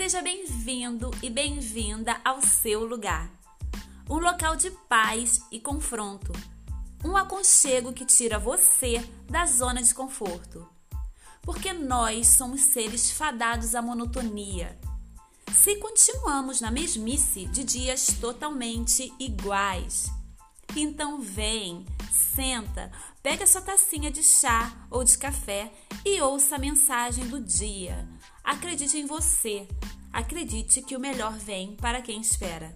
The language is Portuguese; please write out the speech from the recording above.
Seja bem-vindo e bem-vinda ao seu lugar. Um local de paz e confronto. Um aconchego que tira você da zona de conforto. Porque nós somos seres fadados à monotonia. Se continuamos na mesmice de dias totalmente iguais. Então vem, senta, pega sua tacinha de chá ou de café e ouça a mensagem do dia. Acredite em você. Acredite que o melhor vem para quem espera.